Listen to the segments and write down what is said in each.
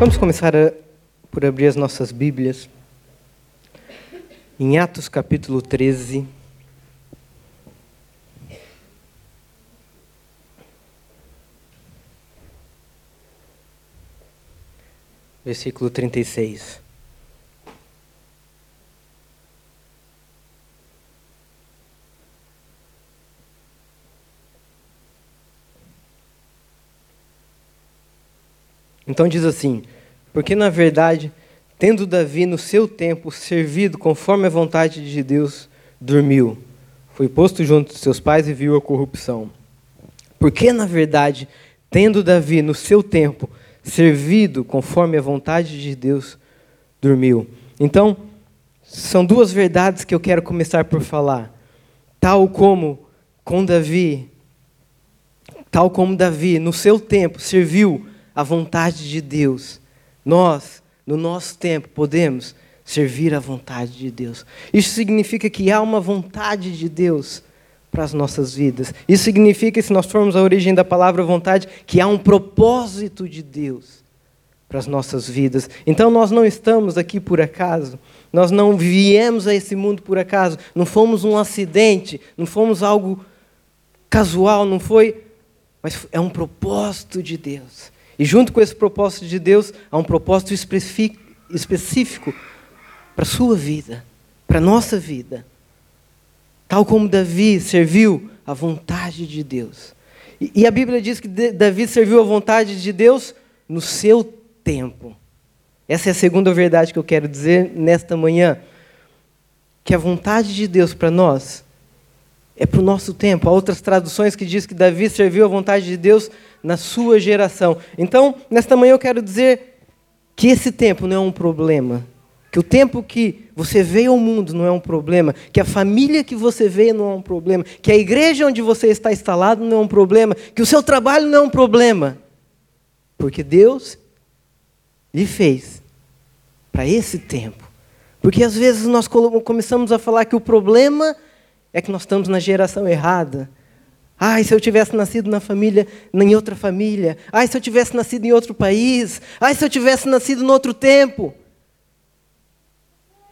Vamos começar a, por abrir as nossas Bíblias em Atos capítulo 13. Versículo 36. Então diz assim: Porque na verdade, tendo Davi no seu tempo servido conforme a vontade de Deus, dormiu. Foi posto junto de seus pais e viu a corrupção. Porque na verdade, tendo Davi no seu tempo servido conforme a vontade de Deus, dormiu. Então, são duas verdades que eu quero começar por falar. Tal como com Davi, tal como Davi no seu tempo serviu a vontade de Deus. Nós, no nosso tempo, podemos servir a vontade de Deus. Isso significa que há uma vontade de Deus para as nossas vidas. Isso significa, se nós formos a origem da palavra vontade, que há um propósito de Deus para as nossas vidas. Então nós não estamos aqui por acaso. Nós não viemos a esse mundo por acaso. Não fomos um acidente, não fomos algo casual, não foi, mas é um propósito de Deus. E junto com esse propósito de Deus, há um propósito específico para a sua vida, para a nossa vida. Tal como Davi serviu a vontade de Deus. E a Bíblia diz que Davi serviu a vontade de Deus no seu tempo. Essa é a segunda verdade que eu quero dizer nesta manhã. Que a vontade de Deus para nós é para o nosso tempo. Há outras traduções que diz que Davi serviu a vontade de Deus na sua geração. Então, nesta manhã eu quero dizer que esse tempo não é um problema. Que o tempo que você veio ao mundo não é um problema, que a família que você veio não é um problema, que a igreja onde você está instalado não é um problema, que o seu trabalho não é um problema. Porque Deus lhe fez para esse tempo. Porque às vezes nós começamos a falar que o problema é que nós estamos na geração errada. Ai, se eu tivesse nascido na família, em outra família. Ai, se eu tivesse nascido em outro país. Ai, se eu tivesse nascido em outro tempo.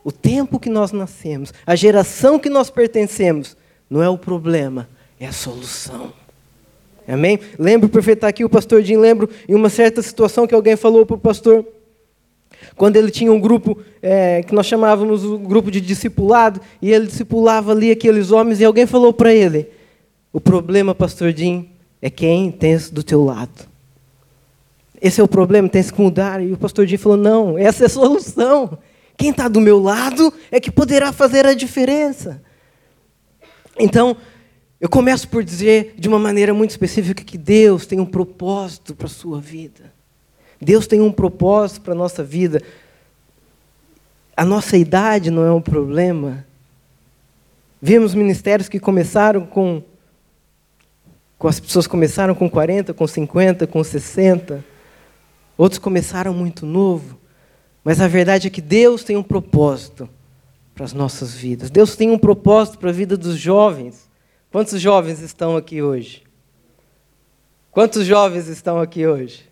O tempo que nós nascemos, a geração que nós pertencemos, não é o problema, é a solução. Amém? Lembro perfeito aqui o pastor Jim, lembro em uma certa situação que alguém falou para o pastor, quando ele tinha um grupo é, que nós chamávamos o grupo de discipulado, e ele discipulava ali aqueles homens, e alguém falou para ele: O problema, pastor Jim, é quem tem do teu lado. Esse é o problema, tem que mudar. E o pastor Jim falou: Não, essa é a solução. Quem está do meu lado é que poderá fazer a diferença. Então, eu começo por dizer de uma maneira muito específica que Deus tem um propósito para a sua vida. Deus tem um propósito para a nossa vida. A nossa idade não é um problema. Vemos ministérios que começaram com. com as pessoas começaram com 40, com 50, com 60. Outros começaram muito novo. Mas a verdade é que Deus tem um propósito para as nossas vidas. Deus tem um propósito para a vida dos jovens. Quantos jovens estão aqui hoje? Quantos jovens estão aqui hoje?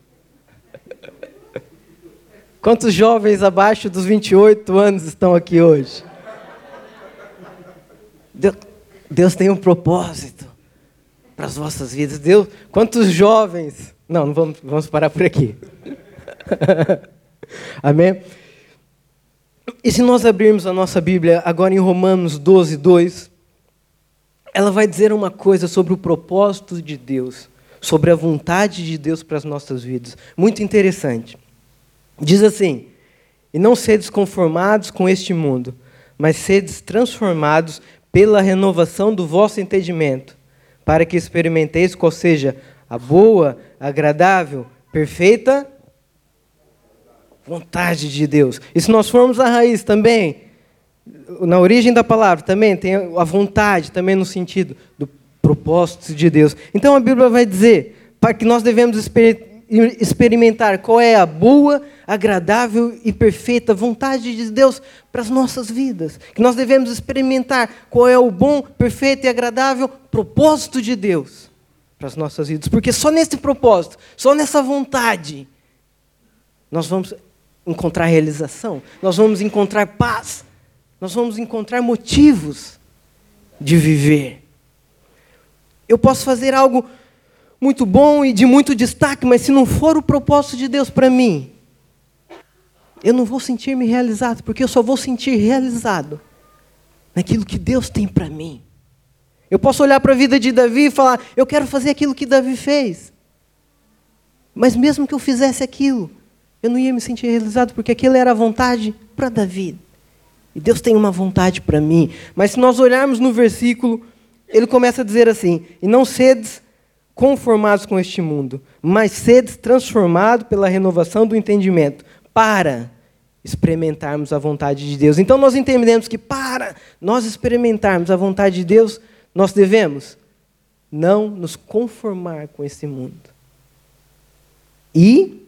Quantos jovens abaixo dos 28 anos estão aqui hoje? Deus, tem um propósito para as vossas vidas. Deus, quantos jovens. Não, não vamos, vamos parar por aqui. Amém? E se nós abrirmos a nossa Bíblia agora em Romanos 12, 2, ela vai dizer uma coisa sobre o propósito de Deus sobre a vontade de Deus para as nossas vidas. Muito interessante. Diz assim: E não sedes conformados com este mundo, mas sedes transformados pela renovação do vosso entendimento, para que experimenteis qual seja a boa, agradável, perfeita vontade de Deus. E se nós formos à raiz também, na origem da palavra também tem a vontade, também no sentido do propósitos de Deus. Então a Bíblia vai dizer para que nós devemos experimentar qual é a boa, agradável e perfeita vontade de Deus para as nossas vidas. Que nós devemos experimentar qual é o bom, perfeito e agradável propósito de Deus para as nossas vidas. Porque só nesse propósito, só nessa vontade, nós vamos encontrar realização, nós vamos encontrar paz, nós vamos encontrar motivos de viver. Eu posso fazer algo muito bom e de muito destaque, mas se não for o propósito de Deus para mim, eu não vou sentir-me realizado, porque eu só vou sentir realizado naquilo que Deus tem para mim. Eu posso olhar para a vida de Davi e falar, eu quero fazer aquilo que Davi fez. Mas mesmo que eu fizesse aquilo, eu não ia me sentir realizado, porque aquilo era a vontade para Davi. E Deus tem uma vontade para mim. Mas se nós olharmos no versículo, ele começa a dizer assim: E não sedes conformados com este mundo, mas sedes transformados pela renovação do entendimento, para experimentarmos a vontade de Deus. Então nós entendemos que para nós experimentarmos a vontade de Deus, nós devemos não nos conformar com esse mundo e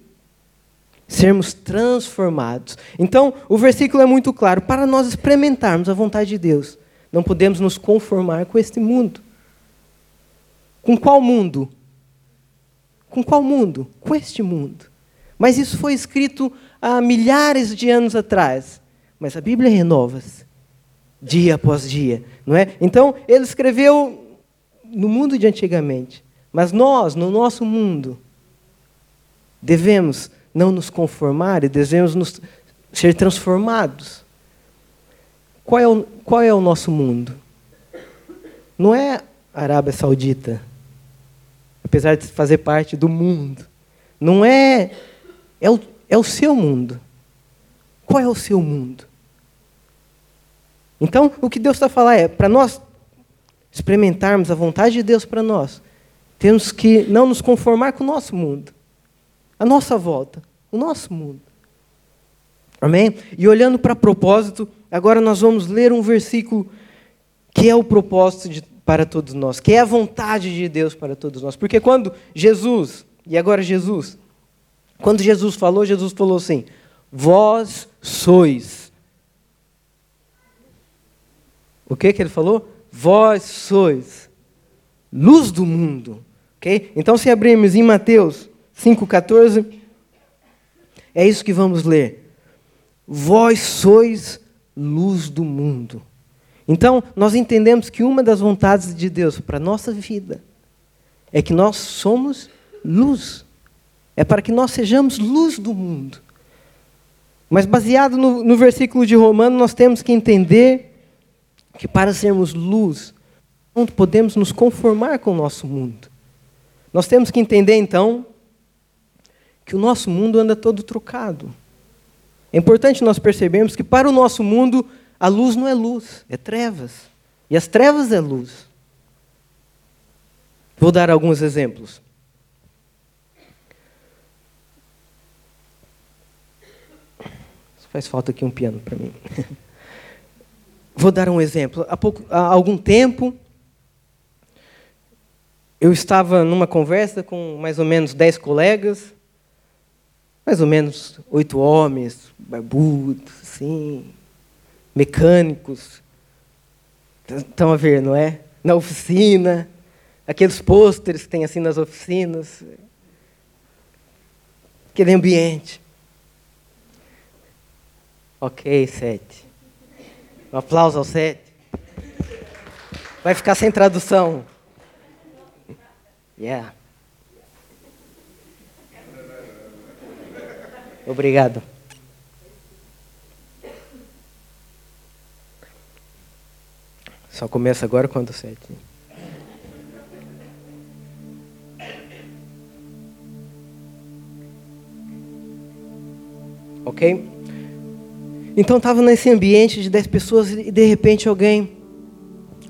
sermos transformados. Então, o versículo é muito claro. Para nós experimentarmos a vontade de Deus, não podemos nos conformar com este mundo. Com qual mundo? Com qual mundo? Com este mundo. Mas isso foi escrito há milhares de anos atrás. Mas a Bíblia renova-se dia após dia, não é? Então, ele escreveu no mundo de antigamente, mas nós, no nosso mundo, devemos não nos conformar e devemos nos ser transformados. Qual é o, qual é o nosso mundo? Não é a Arábia Saudita, apesar de fazer parte do mundo. Não é. É o, é o seu mundo. Qual é o seu mundo? Então, o que Deus está falando é: para nós experimentarmos a vontade de Deus para nós, temos que não nos conformar com o nosso mundo a nossa volta, o nosso mundo. Amém? E olhando para propósito, agora nós vamos ler um versículo que é o propósito de, para todos nós, que é a vontade de Deus para todos nós. Porque quando Jesus, e agora Jesus, quando Jesus falou, Jesus falou assim: Vós sois. O que, que ele falou? Vós sois luz do mundo. Okay? Então, se abrirmos em Mateus 5,14. É isso que vamos ler. Vós sois luz do mundo. Então, nós entendemos que uma das vontades de Deus para a nossa vida é que nós somos luz. É para que nós sejamos luz do mundo. Mas, baseado no, no versículo de Romano, nós temos que entender que para sermos luz, não podemos nos conformar com o nosso mundo. Nós temos que entender, então, que o nosso mundo anda todo trocado. É importante nós percebermos que para o nosso mundo a luz não é luz, é trevas. E as trevas é luz. Vou dar alguns exemplos. Faz falta aqui um piano para mim. Vou dar um exemplo. Há, pouco, há algum tempo, eu estava numa conversa com mais ou menos dez colegas, mais ou menos oito homens, barbudos, assim, mecânicos. Estão a ver, não é? Na oficina, aqueles pôsteres que tem assim nas oficinas. Aquele ambiente. Ok, sete. Um aplauso ao sete. Vai ficar sem tradução. Yeah. Obrigado. Só começa agora quando sete. Ok? Então estava nesse ambiente de dez pessoas e de repente alguém,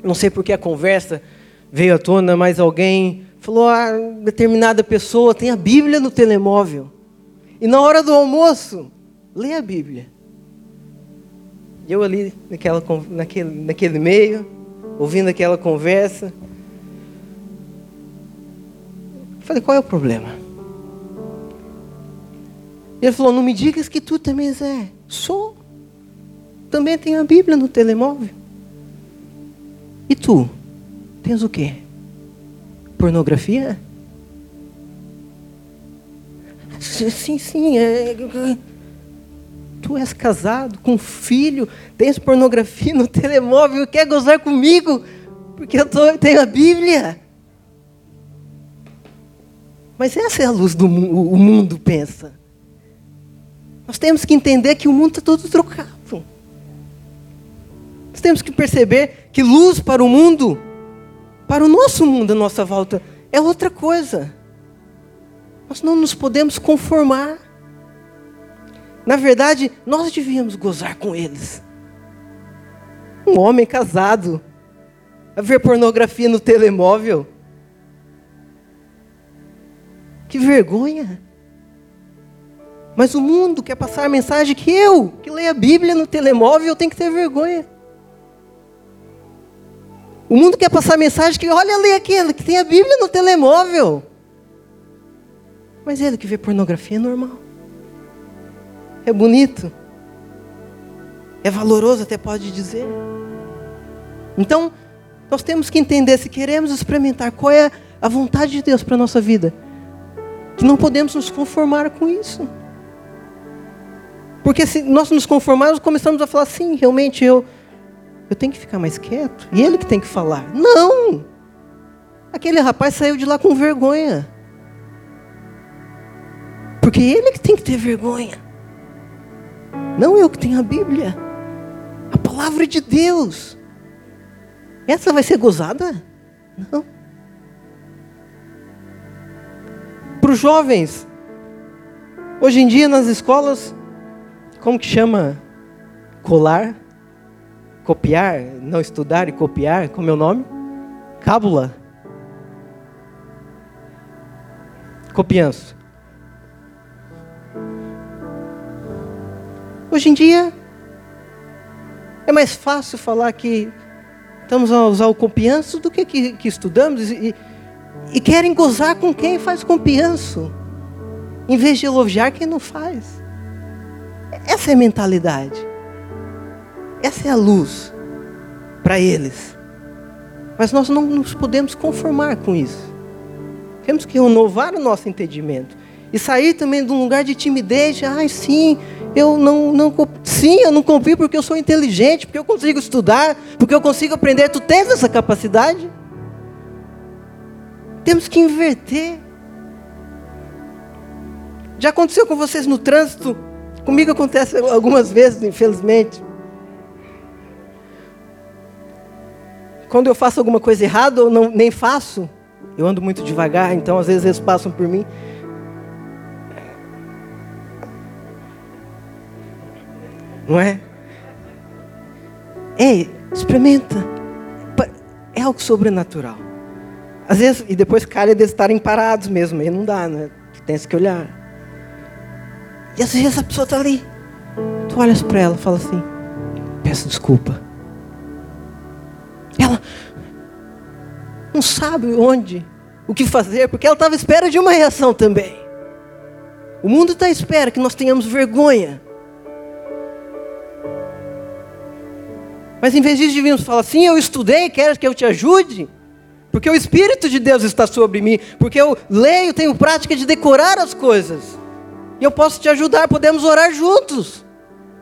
não sei por que a conversa veio à tona, mas alguém falou: ah, determinada pessoa tem a Bíblia no telemóvel. E na hora do almoço, lê a Bíblia. E eu ali naquela, naquele, naquele meio, ouvindo aquela conversa. Falei, qual é o problema? Ele falou, não me digas que tu também é. Sou. Também tenho a Bíblia no telemóvel. E tu? Tens o quê? Pornografia? sim, sim. É, tu és casado com um filho, tens pornografia no telemóvel, quer gozar comigo, porque eu tô, tenho a Bíblia. Mas essa é a luz do o mundo pensa. Nós temos que entender que o mundo está todo trocado. Nós temos que perceber que luz para o mundo, para o nosso mundo à nossa volta, é outra coisa. Nós não nos podemos conformar. Na verdade, nós devíamos gozar com eles. Um homem casado a ver pornografia no telemóvel. Que vergonha. Mas o mundo quer passar a mensagem que eu, que leio a Bíblia no telemóvel, tenho que ter vergonha. O mundo quer passar a mensagem que, olha ali aquele que tem a Bíblia no telemóvel. Mas ele que vê pornografia é normal. É bonito. É valoroso, até pode dizer. Então, nós temos que entender se queremos experimentar qual é a vontade de Deus para a nossa vida. Que não podemos nos conformar com isso. Porque se nós nos conformarmos, começamos a falar, sim, realmente eu, eu tenho que ficar mais quieto. E ele que tem que falar. Não! Aquele rapaz saiu de lá com vergonha. Porque ele que tem que ter vergonha. Não eu que tenho a Bíblia. A palavra de Deus. Essa vai ser gozada? Não. Para os jovens, hoje em dia nas escolas, como que chama? Colar? Copiar? Não estudar e copiar? Como é o nome? Cábula. Copianço. Hoje em dia, é mais fácil falar que estamos a usar o copianço do que, que, que estudamos e, e, querem gozar com quem faz copianço, em vez de elogiar quem não faz. Essa é a mentalidade. Essa é a luz para eles. Mas nós não nos podemos conformar com isso. Temos que renovar o nosso entendimento. E sair também de um lugar de timidez. Ai, sim, eu não, não, sim, eu não confio porque eu sou inteligente, porque eu consigo estudar, porque eu consigo aprender. Tu tens essa capacidade? Temos que inverter. Já aconteceu com vocês no trânsito? Comigo acontece algumas vezes, infelizmente. Quando eu faço alguma coisa errada ou não, nem faço, eu ando muito devagar, então às vezes eles passam por mim. Não é? Ei, experimenta. É algo sobrenatural. Às vezes, e depois calha de estarem parados mesmo, aí não dá, né? Tem que olhar. E às vezes a pessoa está ali. Tu olhas para ela e fala assim: Peço desculpa. Ela não sabe onde, o que fazer, porque ela estava à espera de uma reação também. O mundo está à espera que nós tenhamos vergonha Mas em vez disso, devíamos falar assim: eu estudei, queres que eu te ajude? Porque o Espírito de Deus está sobre mim. Porque eu leio, tenho prática de decorar as coisas. E eu posso te ajudar, podemos orar juntos.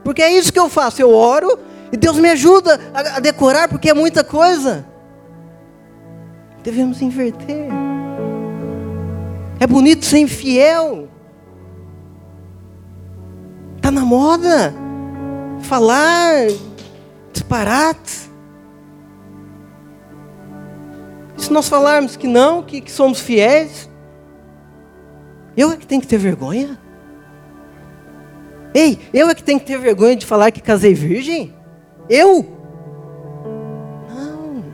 Porque é isso que eu faço. Eu oro e Deus me ajuda a, a decorar, porque é muita coisa. Devemos inverter. É bonito ser infiel. Está na moda. Falar disparate. E se nós falarmos que não, que, que somos fiéis, eu é que tenho que ter vergonha? Ei, eu é que tenho que ter vergonha de falar que casei virgem? Eu? Não.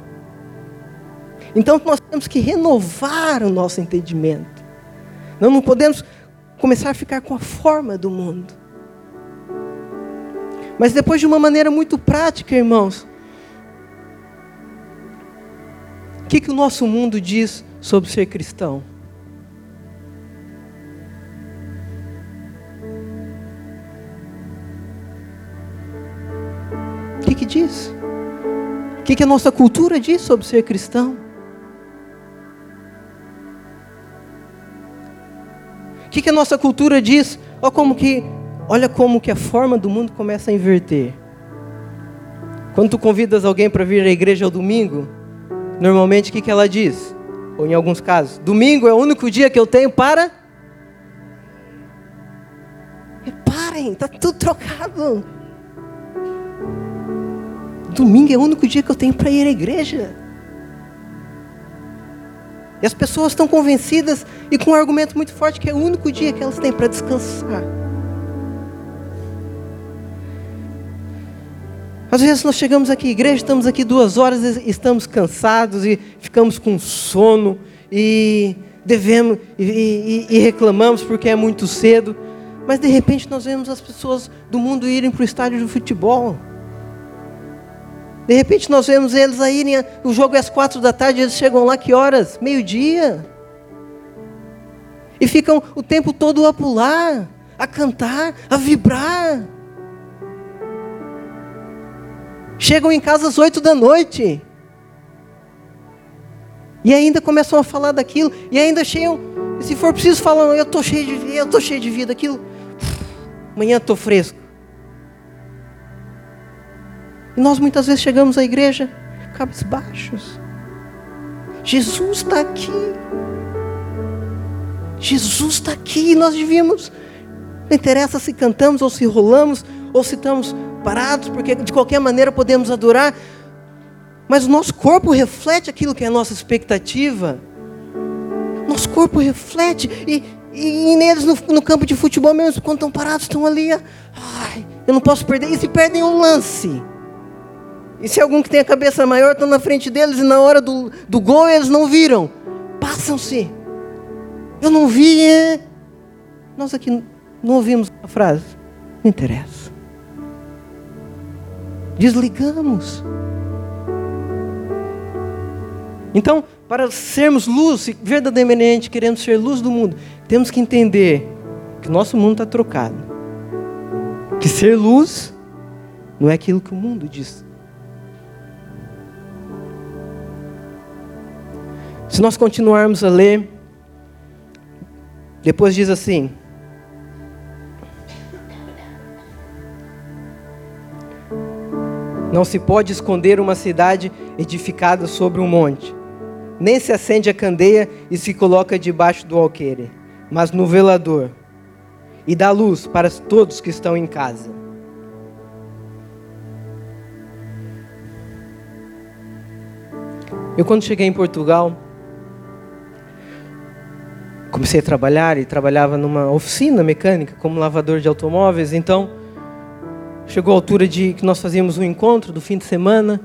Então nós temos que renovar o nosso entendimento. Nós não podemos começar a ficar com a forma do mundo. Mas depois de uma maneira muito prática, irmãos. O que, que o nosso mundo diz sobre ser cristão? O que, que diz? O que, que a nossa cultura diz sobre ser cristão? que, que a nossa cultura diz? Olha como que, olha como que a forma do mundo começa a inverter. Quando tu convidas alguém para vir à igreja ao domingo, normalmente o que, que ela diz? Ou em alguns casos, domingo é o único dia que eu tenho para. Reparem, está tudo trocado. Domingo é o único dia que eu tenho para ir à igreja. E as pessoas estão convencidas e com um argumento muito forte que é o único dia que elas têm para descansar. Às vezes nós chegamos aqui, igreja, estamos aqui duas horas, estamos cansados e ficamos com sono e devemos e, e, e reclamamos porque é muito cedo. Mas de repente nós vemos as pessoas do mundo irem para o estádio de futebol. De repente nós vemos eles aí, o jogo é às quatro da tarde, eles chegam lá que horas? Meio-dia. E ficam o tempo todo a pular, a cantar, a vibrar. Chegam em casa às oito da noite. E ainda começam a falar daquilo. E ainda cheiam. Se for preciso falar, eu estou cheio de eu estou cheio de vida, aquilo. Amanhã estou fresco. E nós muitas vezes chegamos à igreja cabisbaixos. Jesus está aqui. Jesus está aqui. E nós devíamos. Não interessa se cantamos ou se rolamos ou se estamos parados, porque de qualquer maneira podemos adorar. Mas o nosso corpo reflete aquilo que é a nossa expectativa. Nosso corpo reflete. E, e, e neles no, no, campo de futebol mesmo, quando estão parados, estão ali. Ai, eu não posso perder. E se perdem um lance. E se algum que tem a cabeça maior está na frente deles e na hora do, do gol eles não viram, passam-se. Eu não vi. É... Nós aqui não ouvimos a frase. Não interessa. Desligamos. Então, para sermos luz, se verdadeiramente queremos ser luz do mundo, temos que entender que o nosso mundo está trocado. Que ser luz não é aquilo que o mundo diz Se nós continuarmos a ler, depois diz assim: Não se pode esconder uma cidade edificada sobre um monte, nem se acende a candeia e se coloca debaixo do alqueire, mas no velador, e dá luz para todos que estão em casa. Eu, quando cheguei em Portugal, comecei a trabalhar e trabalhava numa oficina mecânica como lavador de automóveis. Então, chegou a altura de que nós fazíamos um encontro do fim de semana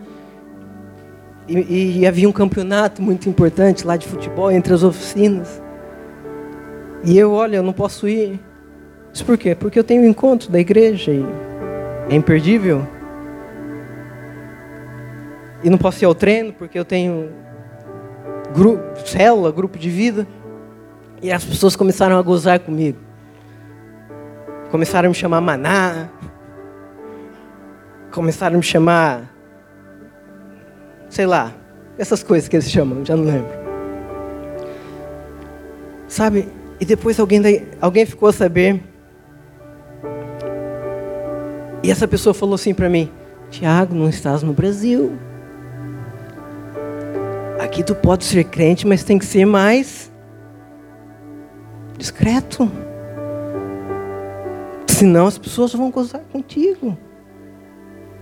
e, e havia um campeonato muito importante lá de futebol entre as oficinas. E eu, olha, eu não posso ir. Mas por quê? Porque eu tenho um encontro da igreja e é imperdível. E não posso ir ao treino porque eu tenho grupo, célula, grupo de vida. E as pessoas começaram a gozar comigo. Começaram a me chamar maná. Começaram a me chamar. Sei lá. Essas coisas que eles chamam, já não lembro. Sabe? E depois alguém, daí, alguém ficou a saber. E essa pessoa falou assim para mim: Tiago, não estás no Brasil. Aqui tu pode ser crente, mas tem que ser mais discreto. Senão as pessoas vão gozar contigo.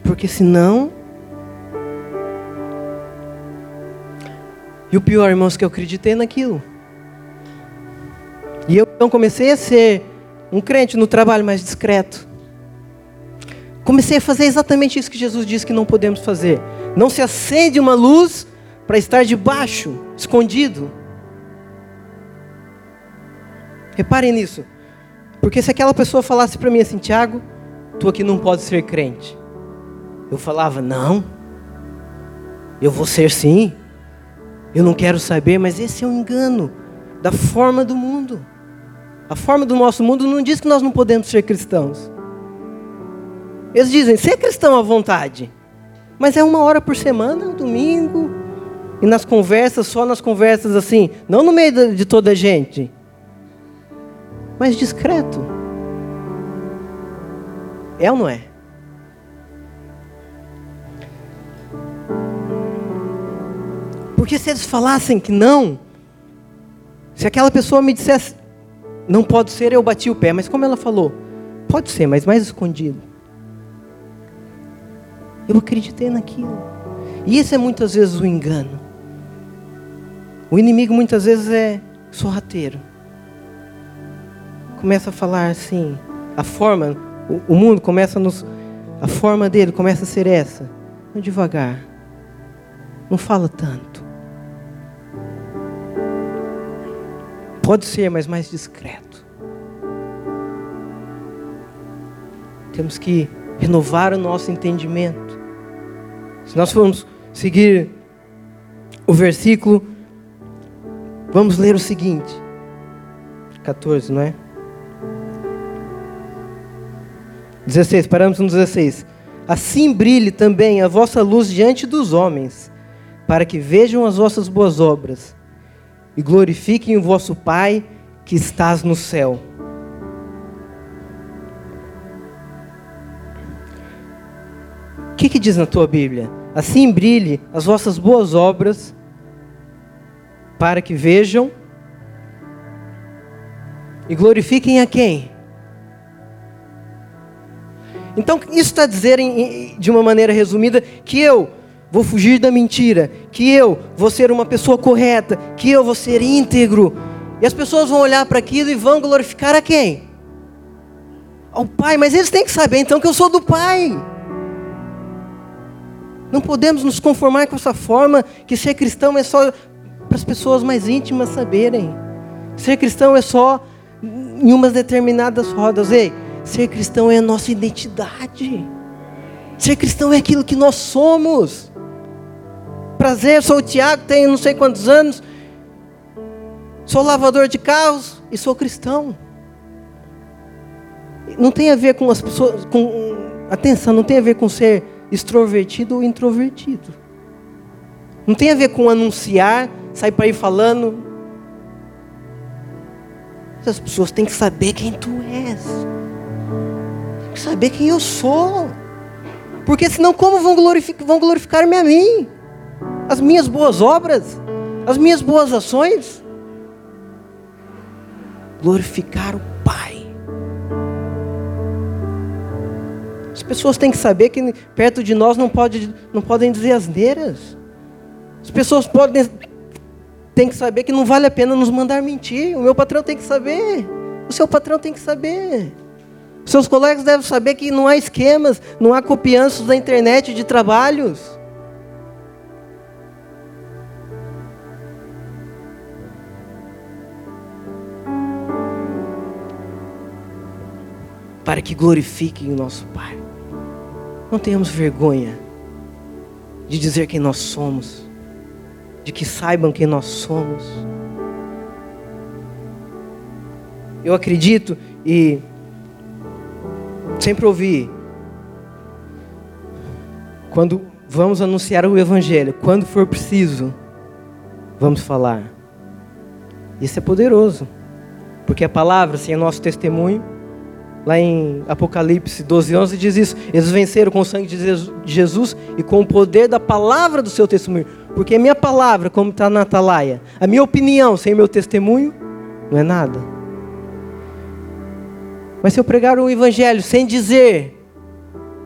Porque senão. E o pior, irmãos, que eu acreditei naquilo. E eu então comecei a ser um crente no trabalho mais discreto. Comecei a fazer exatamente isso que Jesus disse que não podemos fazer. Não se acende uma luz para estar debaixo, escondido. Reparem nisso. Porque se aquela pessoa falasse para mim assim, Tiago, tu aqui não pode ser crente. Eu falava, não. Eu vou ser sim. Eu não quero saber, mas esse é um engano da forma do mundo. A forma do nosso mundo não diz que nós não podemos ser cristãos. Eles dizem, ser cristão à vontade. Mas é uma hora por semana, domingo. E nas conversas, só nas conversas assim, não no meio de toda a gente. mais discreto. É ou não é? Porque se eles falassem que não, se aquela pessoa me dissesse, não pode ser, eu bati o pé, mas como ela falou, pode ser, mas mais escondido. Eu acreditei naquilo. E esse é muitas vezes o engano. O inimigo muitas vezes é sorrateiro. Começa a falar assim, a forma, o, o mundo começa a nos. A forma dele começa a ser essa. Devagar. Não fala tanto. Pode ser, mas mais discreto. Temos que renovar o nosso entendimento. Se nós formos seguir o versículo, vamos ler o seguinte: 14, não é? 16, paramos no 16. Assim brilhe também a vossa luz diante dos homens, para que vejam as vossas boas obras e glorifiquem o vosso Pai que estás no céu. O que, que diz na tua Bíblia? Assim brilhe as vossas boas obras, para que vejam e glorifiquem a quem? Então, isso está dizer, de uma maneira resumida, que eu vou fugir da mentira, que eu vou ser uma pessoa correta, que eu vou ser íntegro. E as pessoas vão olhar para aquilo e vão glorificar a quem? Ao Pai, mas eles têm que saber então que eu sou do Pai. Não podemos nos conformar com essa forma que ser cristão é só para as pessoas mais íntimas saberem. Ser cristão é só em umas determinadas rodas. Ei, ser cristão é a nossa identidade. Ser cristão é aquilo que nós somos. Prazer, sou o Tiago, tenho não sei quantos anos, sou lavador de carros e sou cristão. Não tem a ver com as pessoas, com atenção, não tem a ver com ser extrovertido ou introvertido. Não tem a ver com anunciar, sair para ir falando. As pessoas têm que saber quem tu és. Tem que saber quem eu sou. Porque senão como vão glorificar, vão glorificar-me a mim? as minhas boas obras, as minhas boas ações. Glorificar o Pai. As pessoas têm que saber que perto de nós não, pode, não podem dizer asneiras. As pessoas podem têm que saber que não vale a pena nos mandar mentir. O meu patrão tem que saber. O seu patrão tem que saber. Seus colegas devem saber que não há esquemas, não há copianços da internet de trabalhos. para que glorifiquem o nosso Pai. Não tenhamos vergonha de dizer quem nós somos, de que saibam quem nós somos. Eu acredito e sempre ouvi, quando vamos anunciar o Evangelho, quando for preciso, vamos falar. Isso é poderoso, porque a palavra, sem o nosso testemunho, Lá em Apocalipse 12, 11 diz isso. Eles venceram com o sangue de Jesus e com o poder da palavra do seu testemunho. Porque a minha palavra, como está na atalaia, a minha opinião sem meu testemunho, não é nada. Mas se eu pregar o evangelho sem dizer,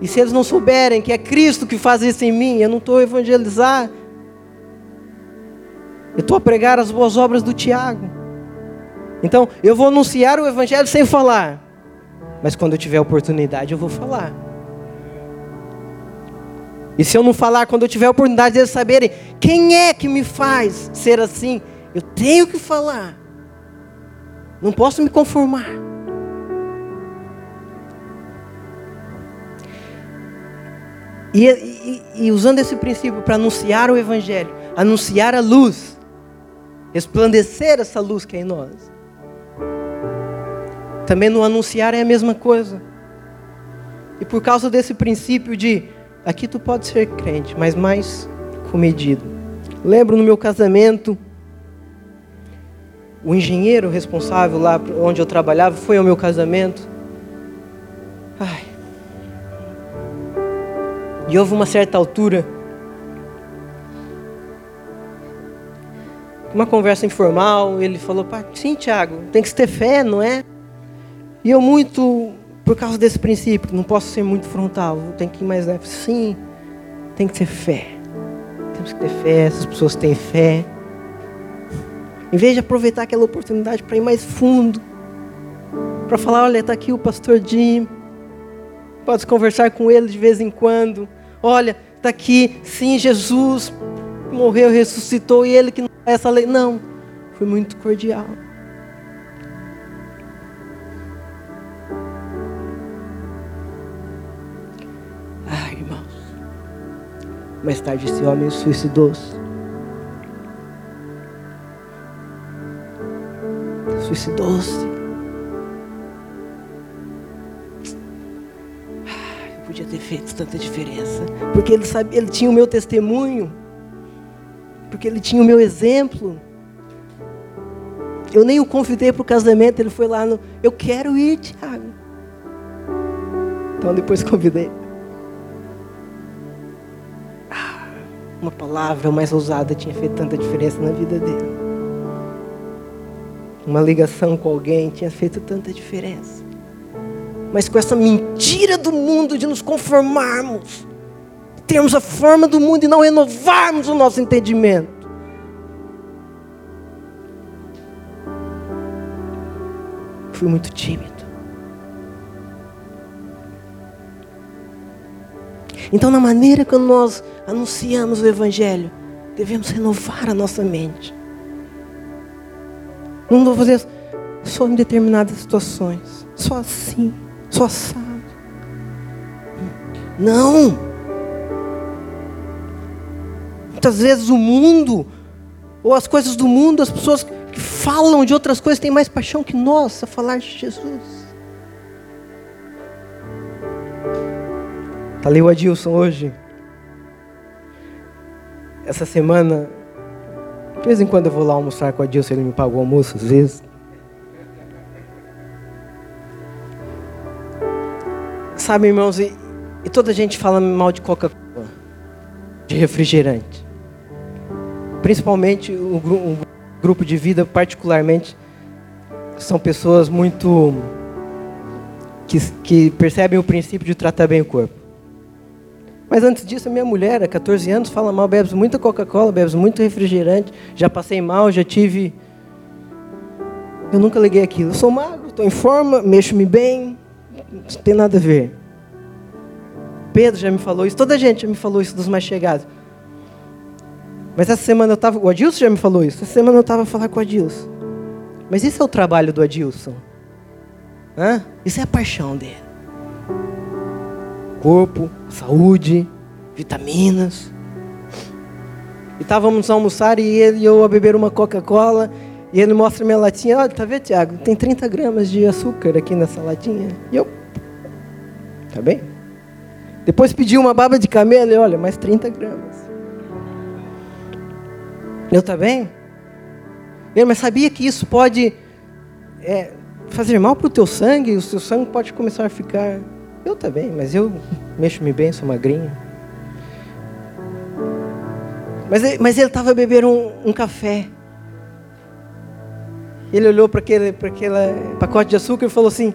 e se eles não souberem que é Cristo que faz isso em mim, eu não estou a evangelizar. Eu estou a pregar as boas obras do Tiago. Então, eu vou anunciar o evangelho sem falar. Mas quando eu tiver oportunidade, eu vou falar. E se eu não falar, quando eu tiver a oportunidade de eles saberem quem é que me faz ser assim, eu tenho que falar. Não posso me conformar. E, e, e usando esse princípio para anunciar o Evangelho, anunciar a luz, resplandecer essa luz que é em nós. Também no anunciar é a mesma coisa. E por causa desse princípio de aqui tu pode ser crente, mas mais comedido. Lembro no meu casamento, o engenheiro responsável lá onde eu trabalhava foi ao meu casamento. Ai. E houve uma certa altura, uma conversa informal, ele falou: sim, Tiago, tem que ter fé, não é? E eu muito, por causa desse princípio, não posso ser muito frontal, tem que ir mais leve. Sim, tem que ter fé. Temos que ter fé, essas pessoas têm fé. Em vez de aproveitar aquela oportunidade para ir mais fundo, para falar, olha, está aqui o pastor Jim, pode conversar com ele de vez em quando. Olha, está aqui, sim, Jesus morreu, ressuscitou e ele que não é essa lei. Não, foi muito cordial. Ah, irmãos. Mais tarde esse homem suicidou-se. Suicidou-se. Feito tanta diferença. Porque ele sabia, ele tinha o meu testemunho. Porque ele tinha o meu exemplo. Eu nem o convidei para o casamento, ele foi lá no. Eu quero ir, Tiago. Então depois convidei. Ah, uma palavra mais ousada tinha feito tanta diferença na vida dele. Uma ligação com alguém tinha feito tanta diferença. Mas com essa mentira do mundo de nos conformarmos, termos a forma do mundo e não renovarmos o nosso entendimento. Fui muito tímido. Então, na maneira que nós anunciamos o Evangelho, devemos renovar a nossa mente. Não vou fazer só em determinadas situações, só assim, só assado. Não! Muitas vezes o mundo, ou as coisas do mundo, as pessoas que falam de outras coisas têm mais paixão que nós a falar de Jesus. Tá ali o Adilson hoje. Essa semana, de vez em quando eu vou lá almoçar com o Adilson, ele me paga o almoço às vezes. Sabe, irmãos, e, e toda a gente fala mal de Coca-Cola, de refrigerante. Principalmente o, o grupo de vida, particularmente, são pessoas muito. que, que percebem o princípio de tratar bem o corpo. Mas antes disso, a minha mulher, há 14 anos, fala mal, bebe muita Coca-Cola, bebe muito refrigerante, já passei mal, já tive. Eu nunca liguei aquilo. Eu sou magro, estou em forma, mexo-me bem, não tem nada a ver. Pedro já me falou isso, toda a gente já me falou isso dos mais chegados. Mas essa semana eu estava. O Adilson já me falou isso. Essa semana eu estava a falar com o Adilson. Mas isso é o trabalho do Adilson. Hã? Isso é a paixão dele corpo, saúde, vitaminas. E estávamos a almoçar e ele e eu a beber uma Coca-Cola. E ele mostra minha latinha. Olha, tá vendo, Tiago? Tem 30 gramas de açúcar aqui nessa latinha. E eu. Tá bem? Depois pedi uma baba de camelo e olha, mais 30 gramas. Eu tá bem? Ele, mas sabia que isso pode é, fazer mal para o teu sangue? O seu sangue pode começar a ficar eu também, mas eu mexo-me bem, sou magrinho. Mas ele, mas ele estava bebendo um, um café. Ele olhou para aquele, aquele pacote de açúcar e falou assim: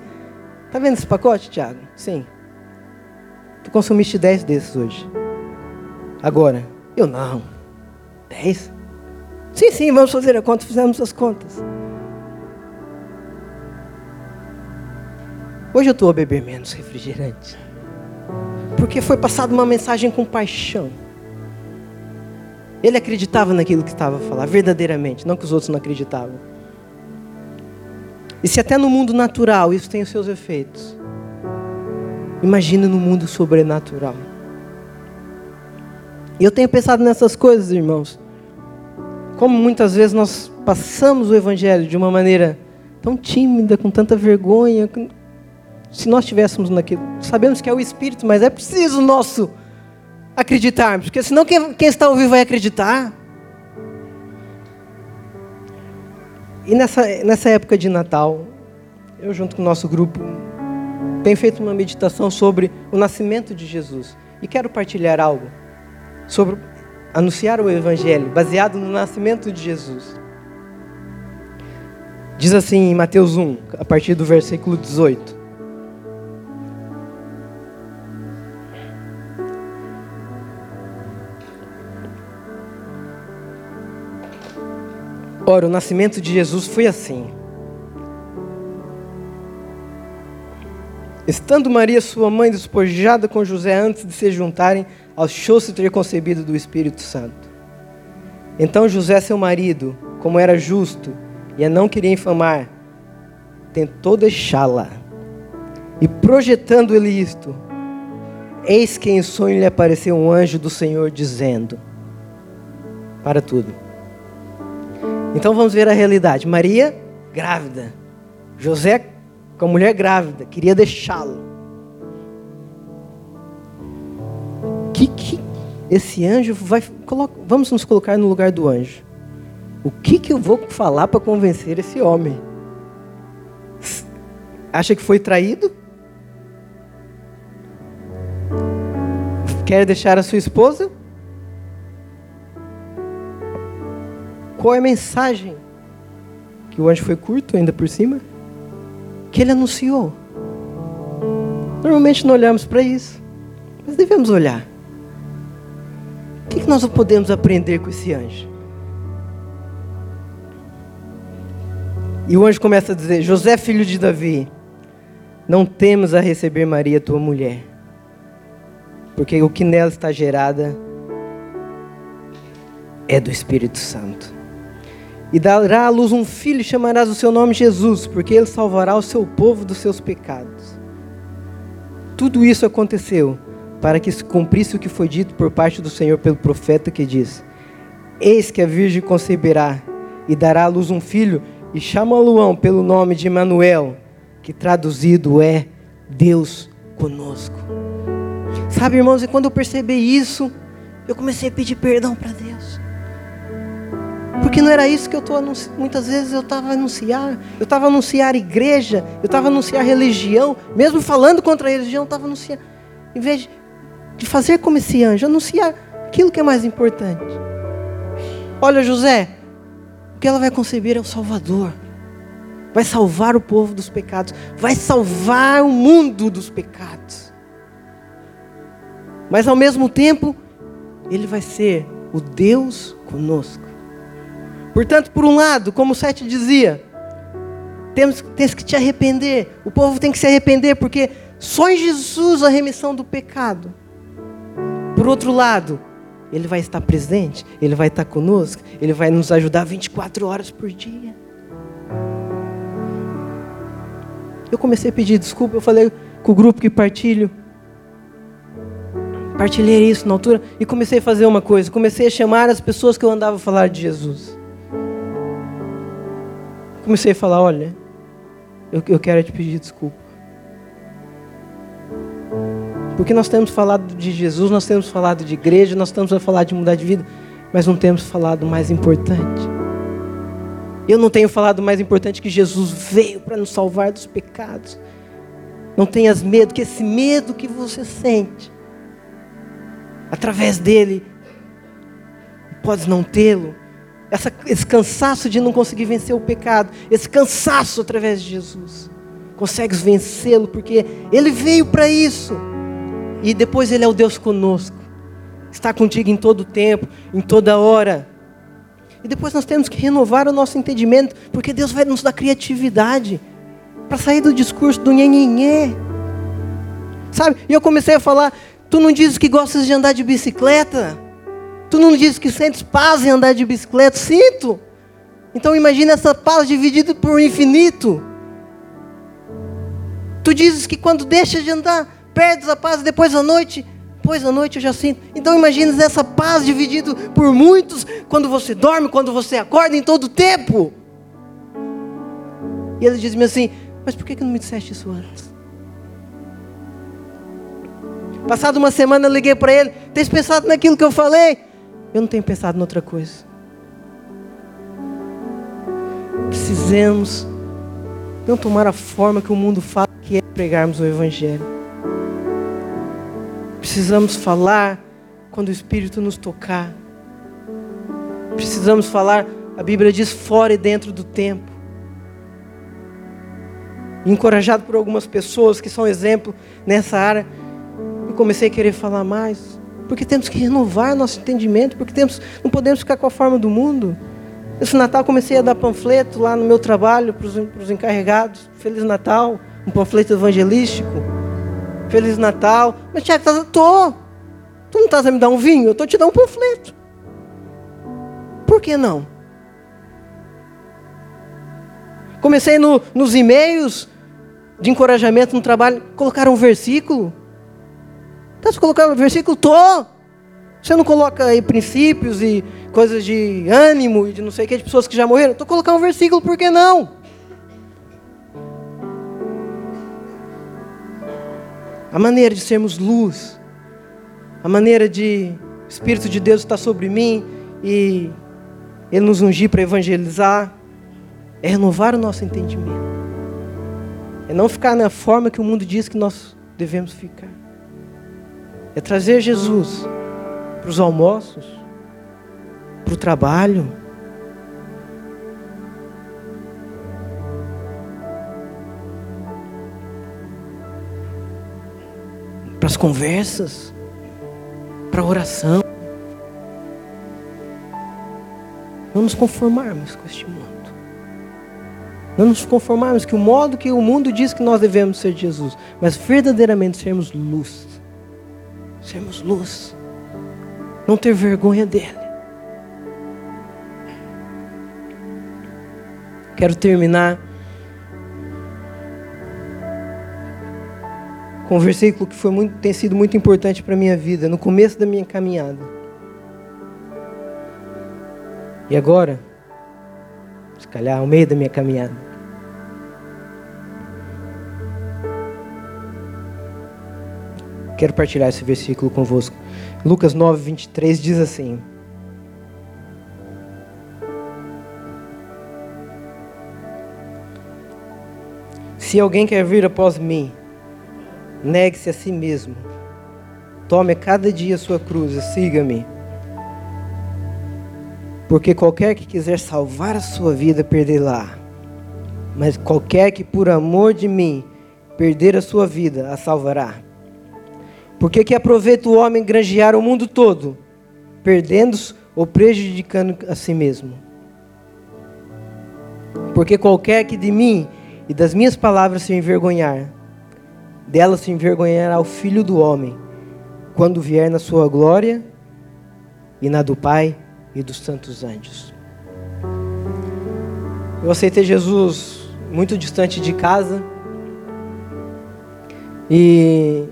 Tá vendo esse pacote, Tiago? Sim. Tu consumiste 10 desses hoje. Agora. Eu não. 10? Sim, sim, vamos fazer a conta. Fizemos as contas. Hoje eu estou a beber menos refrigerante. Porque foi passada uma mensagem com paixão. Ele acreditava naquilo que estava a falar, verdadeiramente, não que os outros não acreditavam. E se até no mundo natural isso tem os seus efeitos, imagina no mundo sobrenatural. E eu tenho pensado nessas coisas, irmãos. Como muitas vezes nós passamos o Evangelho de uma maneira tão tímida, com tanta vergonha, se nós estivéssemos naquilo, sabemos que é o Espírito, mas é preciso nosso acreditarmos, porque senão quem, quem está ao vivo vai acreditar. E nessa, nessa época de Natal, eu junto com o nosso grupo tenho feito uma meditação sobre o nascimento de Jesus. E quero partilhar algo sobre anunciar o Evangelho, baseado no nascimento de Jesus. Diz assim em Mateus 1, a partir do versículo 18. Ora, o nascimento de Jesus foi assim. Estando Maria, sua mãe, despojada com José antes de se juntarem, achou-se ter concebido do Espírito Santo. Então José, seu marido, como era justo e a não queria infamar, tentou deixá-la. E projetando ele isto, eis que em sonho lhe apareceu um anjo do Senhor dizendo: Para tudo então vamos ver a realidade. Maria, grávida. José, com a mulher grávida, queria deixá-lo. Que que esse anjo vai coloca, vamos nos colocar no lugar do anjo. O que que eu vou falar para convencer esse homem? Acha que foi traído? Quer deixar a sua esposa? Qual é a mensagem? Que o anjo foi curto ainda por cima? Que ele anunciou. Normalmente não olhamos para isso, mas devemos olhar. O que nós podemos aprender com esse anjo? E o anjo começa a dizer: José, filho de Davi, não temos a receber Maria, tua mulher, porque o que nela está gerada é do Espírito Santo. E dará à luz um filho, e chamarás o seu nome Jesus, porque ele salvará o seu povo dos seus pecados. Tudo isso aconteceu para que se cumprisse o que foi dito por parte do Senhor pelo profeta que diz: Eis que a virgem conceberá e dará à luz um filho, e chama-lo pelo nome de Emanuel, que traduzido é Deus conosco. Sabe, irmãos, e quando eu percebi isso, eu comecei a pedir perdão para Deus. Porque não era isso que eu estou anunciando. Muitas vezes eu estava a anunciar. Eu estava a anunciar igreja. Eu estava a anunciar religião. Mesmo falando contra a religião, eu estava a anunciar. Em vez de fazer como esse anjo, anunciar aquilo que é mais importante. Olha, José, o que ela vai conceber é o Salvador. Vai salvar o povo dos pecados. Vai salvar o mundo dos pecados. Mas ao mesmo tempo, ele vai ser o Deus conosco. Portanto, por um lado, como o Sete dizia, temos, tens que te arrepender. O povo tem que se arrepender, porque só em Jesus a remissão do pecado. Por outro lado, Ele vai estar presente, Ele vai estar conosco, Ele vai nos ajudar 24 horas por dia. Eu comecei a pedir desculpa, eu falei com o grupo que partilho. Partilhei isso na altura e comecei a fazer uma coisa. Comecei a chamar as pessoas que eu andava a falar de Jesus comecei a falar: olha, eu, eu quero te pedir desculpa. Porque nós temos falado de Jesus, nós temos falado de igreja, nós estamos a falar de mudar de vida, mas não temos falado mais importante. Eu não tenho falado mais importante que Jesus veio para nos salvar dos pecados. Não tenhas medo, que esse medo que você sente, através dele, podes não tê-lo, essa, esse cansaço de não conseguir vencer o pecado, esse cansaço através de Jesus. Consegues vencê-lo porque Ele veio para isso. E depois Ele é o Deus conosco. Está contigo em todo tempo, em toda hora. E depois nós temos que renovar o nosso entendimento, porque Deus vai nos dar criatividade para sair do discurso do nhenhenhê. Sabe? E eu comecei a falar: tu não dizes que gostas de andar de bicicleta? Tu não dizes que sentes paz em andar de bicicleta? Sinto. Então imagina essa paz dividida por infinito. Tu dizes que quando deixas de andar, perdes a paz depois da noite. Depois da noite eu já sinto. Então imagina essa paz dividida por muitos quando você dorme, quando você acorda, em todo o tempo. E ele diz-me assim: Mas por que não me disseste isso antes? Passado uma semana eu liguei para ele: Tens pensado naquilo que eu falei? Eu não tenho pensado em outra coisa. precisamos não tomar a forma que o mundo fala que é pregarmos o Evangelho. Precisamos falar quando o Espírito nos tocar. Precisamos falar, a Bíblia diz, fora e dentro do tempo. Encorajado por algumas pessoas que são exemplo nessa área, eu comecei a querer falar mais. Porque temos que renovar nosso entendimento, porque temos, não podemos ficar com a forma do mundo. Esse Natal comecei a dar panfleto lá no meu trabalho para os encarregados. Feliz Natal, um panfleto evangelístico. Feliz Natal. Mas Tiago, tá, tô. Tu não estás a me dar um vinho? Eu estou te dando um panfleto. Por que não? Comecei no, nos e-mails de encorajamento no trabalho, colocar um versículo. Está colocando um versículo? Tô. Você não coloca aí princípios e coisas de ânimo e de não sei o que, de pessoas que já morreram? Estou colocando um versículo, por que não? A maneira de sermos luz, a maneira de o Espírito de Deus estar sobre mim e Ele nos ungir para evangelizar, é renovar o nosso entendimento. É não ficar na forma que o mundo diz que nós devemos ficar. É trazer Jesus para os almoços, para o trabalho. Para as conversas, para a oração. Não nos conformarmos com este mundo. Não nos conformarmos que o modo que o mundo diz que nós devemos ser Jesus, mas verdadeiramente sermos luz. Sermos luz não ter vergonha dele. Quero terminar com um versículo que foi muito, tem sido muito importante para a minha vida, no começo da minha caminhada. E agora, se calhar ao meio da minha caminhada. Quero partilhar esse versículo convosco. Lucas 9, 23 diz assim: Se alguém quer vir após mim, negue-se a si mesmo, tome cada dia a sua cruz e siga-me. Porque qualquer que quiser salvar a sua vida, perderá. Mas qualquer que por amor de mim perder a sua vida, a salvará. Porque que aproveita o homem granjear o mundo todo, perdendo-se ou prejudicando a si mesmo? Porque qualquer que de mim e das minhas palavras se envergonhar, dela se envergonhará o filho do homem, quando vier na sua glória e na do Pai e dos santos anjos. Eu aceitei Jesus muito distante de casa e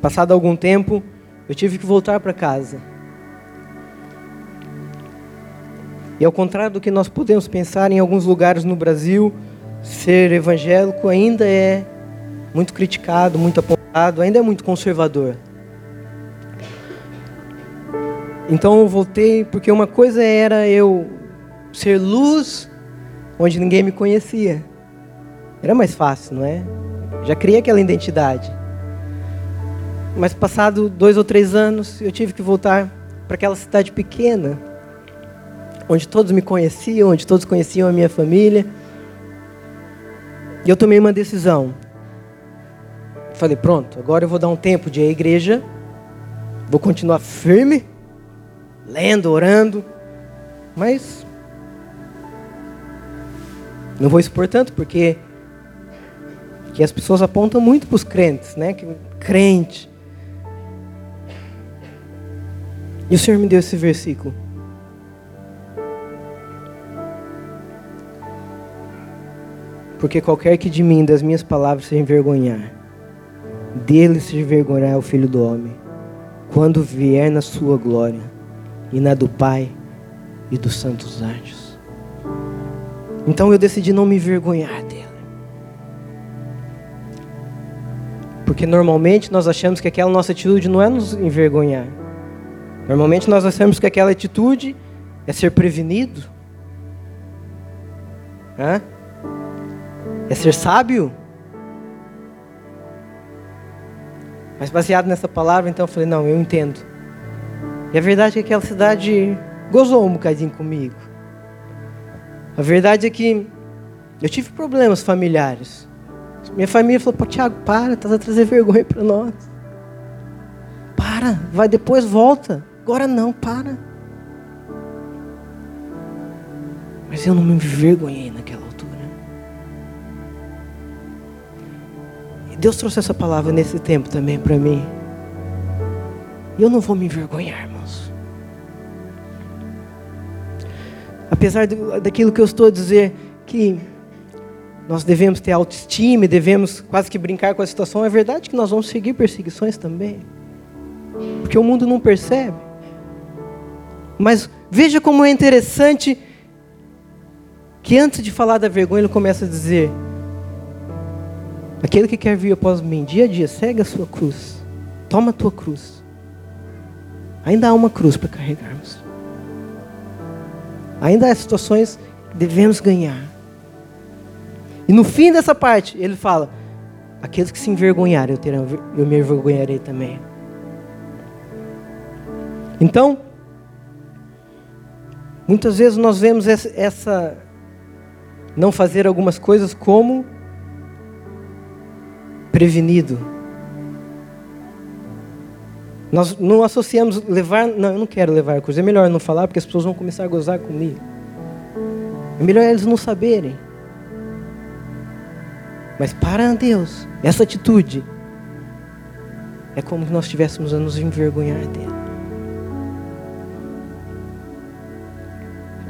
Passado algum tempo, eu tive que voltar para casa. E ao contrário do que nós podemos pensar em alguns lugares no Brasil, ser evangélico ainda é muito criticado, muito apontado, ainda é muito conservador. Então eu voltei porque uma coisa era eu ser luz onde ninguém me conhecia. Era mais fácil, não é? Já criei aquela identidade. Mas passado dois ou três anos, eu tive que voltar para aquela cidade pequena, onde todos me conheciam, onde todos conheciam a minha família. E eu tomei uma decisão. Falei, pronto, agora eu vou dar um tempo de ir à igreja, vou continuar firme, lendo, orando, mas não vou expor tanto, porque que as pessoas apontam muito para os crentes, né? Que crente E o Senhor me deu esse versículo. Porque qualquer que de mim, das minhas palavras, se envergonhar, dele se envergonhará o Filho do Homem, quando vier na sua glória, e na do Pai e dos santos anjos. Então eu decidi não me envergonhar dele. Porque normalmente nós achamos que aquela nossa atitude não é nos envergonhar. Normalmente nós achamos que aquela atitude é ser prevenido. Hã? É ser sábio? Mas baseado nessa palavra, então eu falei, não, eu entendo. E a verdade é que aquela cidade gozou um bocadinho comigo. A verdade é que eu tive problemas familiares. Minha família falou, pô, Tiago, para, estás a trazer vergonha para nós. Para, vai depois, volta. Agora não, para. Mas eu não me envergonhei naquela altura. E Deus trouxe essa palavra nesse tempo também para mim. E eu não vou me envergonhar, irmãos. Apesar do, daquilo que eu estou a dizer, que nós devemos ter autoestima, devemos quase que brincar com a situação, é verdade que nós vamos seguir perseguições também. Porque o mundo não percebe. Mas veja como é interessante que antes de falar da vergonha, ele começa a dizer: Aquele que quer vir após mim, dia a dia, segue a sua cruz, toma a tua cruz. Ainda há uma cruz para carregarmos. Ainda há situações que devemos ganhar. E no fim dessa parte, ele fala: Aqueles que se envergonharem, eu, terão, eu me envergonharei também. Então, muitas vezes nós vemos essa não fazer algumas coisas como prevenido. Nós não associamos levar, não, eu não quero levar coisa. É melhor não falar porque as pessoas vão começar a gozar comigo. É melhor eles não saberem. Mas para Deus, essa atitude é como se nós estivéssemos a nos envergonhar dele.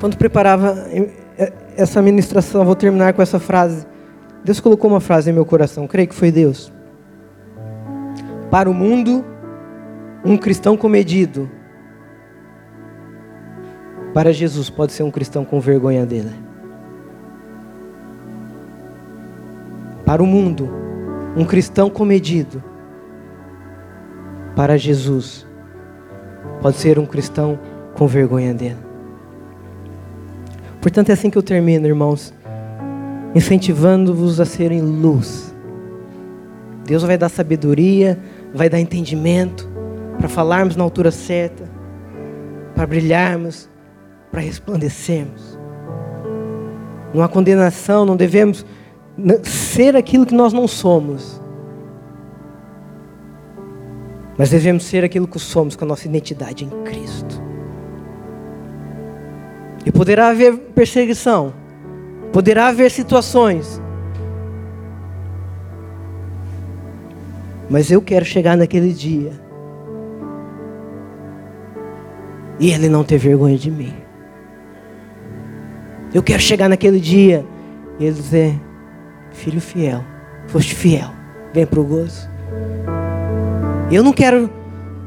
Quando preparava essa ministração, vou terminar com essa frase. Deus colocou uma frase em meu coração, creio que foi Deus. Para o mundo, um cristão comedido. Para Jesus, pode ser um cristão com vergonha dele. Para o mundo, um cristão comedido. Para Jesus, pode ser um cristão com vergonha dele. Portanto, é assim que eu termino, irmãos, incentivando-vos a serem luz. Deus vai dar sabedoria, vai dar entendimento para falarmos na altura certa, para brilharmos, para resplandecermos. Não há condenação, não devemos ser aquilo que nós não somos. Mas devemos ser aquilo que somos com a nossa identidade em Cristo. E poderá haver perseguição, poderá haver situações. Mas eu quero chegar naquele dia e ele não ter vergonha de mim. Eu quero chegar naquele dia e ele dizer: Filho fiel, foste fiel, vem para o gozo. Eu não quero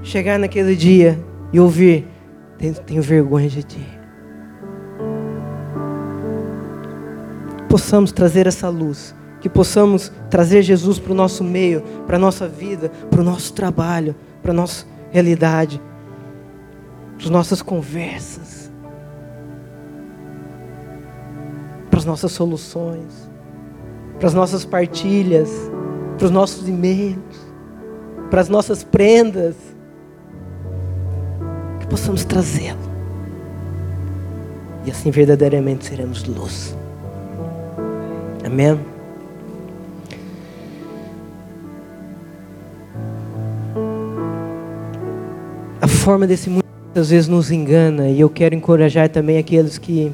chegar naquele dia e ouvir: Tenho, vergonha de ti. Possamos trazer essa luz, que possamos trazer Jesus para o nosso meio, para a nossa vida, para o nosso trabalho, para a nossa realidade, para as nossas conversas, para as nossas soluções, para as nossas partilhas, para os nossos e-mails, para as nossas prendas, que possamos trazê-lo. E assim verdadeiramente seremos luz. Amém? A forma desse mundo às vezes nos engana e eu quero encorajar também aqueles que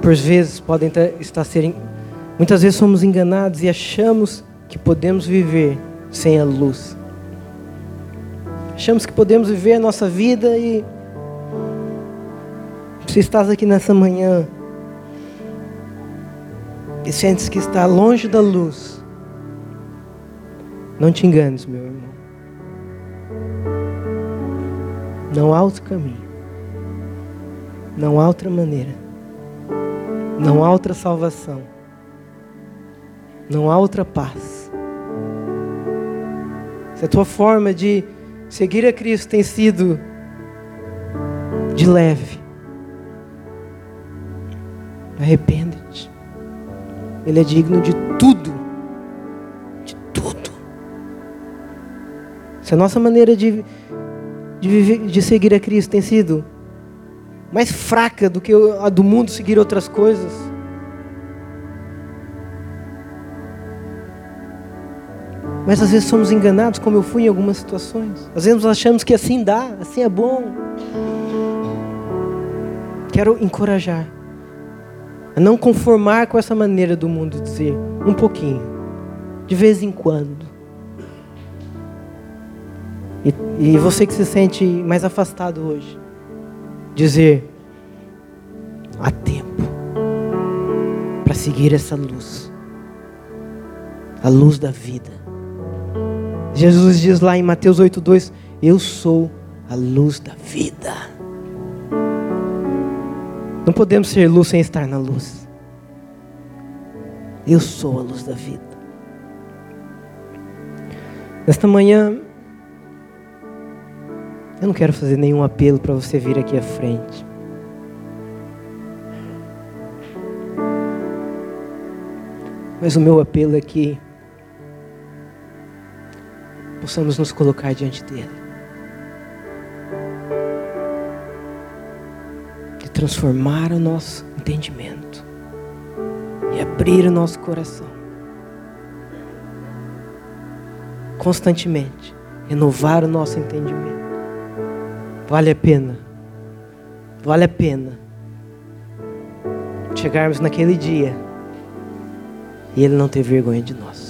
por vezes podem estar serem muitas vezes somos enganados e achamos que podemos viver sem a luz. Achamos que podemos viver a nossa vida e se estás aqui nessa manhã e sentes que está longe da luz, não te enganes, meu irmão. Não há outro caminho. Não há outra maneira. Não há outra salvação. Não há outra paz. Se a tua forma de seguir a Cristo tem sido de leve, Arrepende-te. Ele é digno de tudo. De tudo. Se a nossa maneira de, de, viver, de seguir a Cristo tem sido mais fraca do que a do mundo seguir outras coisas, Mas às vezes somos enganados, como eu fui em algumas situações. Às vezes nós achamos que assim dá, assim é bom. Quero encorajar a não conformar com essa maneira do mundo dizer um pouquinho, de vez em quando. E, e você que se sente mais afastado hoje, dizer: há tempo para seguir essa luz, a luz da vida. Jesus diz lá em Mateus 8,2: Eu sou a luz da vida. Podemos ser luz sem estar na luz. Eu sou a luz da vida. Nesta manhã, eu não quero fazer nenhum apelo para você vir aqui à frente. Mas o meu apelo é que possamos nos colocar diante dele. Transformar o nosso entendimento. E abrir o nosso coração. Constantemente. Renovar o nosso entendimento. Vale a pena. Vale a pena. Chegarmos naquele dia. E ele não ter vergonha de nós.